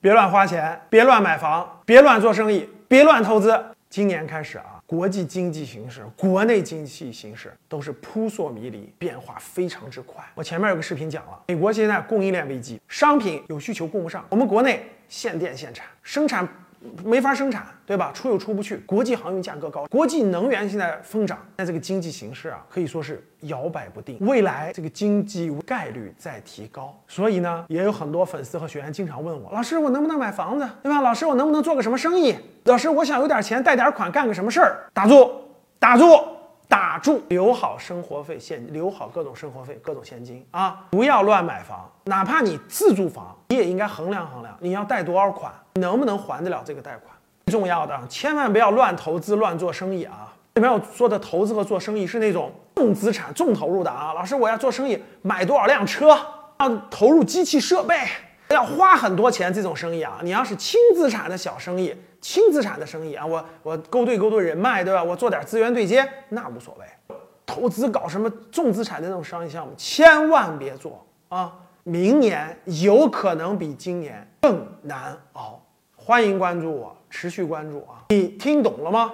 别乱花钱，别乱买房，别乱做生意，别乱投资。今年开始啊，国际经济形势、国内经济形势都是扑朔迷离，变化非常之快。我前面有个视频讲了，美国现在供应链危机，商品有需求供不上，我们国内限电限产，生产。没法生产，对吧？出又出不去，国际航运价格高，国际能源现在疯涨，那这个经济形势啊，可以说是摇摆不定。未来这个经济概率在提高，所以呢，也有很多粉丝和学员经常问我，老师，我能不能买房子，对吧？老师，我能不能做个什么生意？老师，我想有点钱，贷点款，干个什么事儿？打住，打住。打住，留好生活费现，留好各种生活费、各种现金啊！不要乱买房，哪怕你自住房，你也应该衡量衡量，你要贷多少款，能不能还得了这个贷款？最重要的，千万不要乱投资、乱做生意啊！里面我说的投资和做生意是那种重资产、重投入的啊！老师，我要做生意，买多少辆车，要投入机器设备。要花很多钱这种生意啊，你要是轻资产的小生意、轻资产的生意啊，我我勾兑勾兑人脉，对吧？我做点资源对接，那无所谓。投资搞什么重资产的那种商业项目，千万别做啊！明年有可能比今年更难熬。欢迎关注我，持续关注啊！你听懂了吗？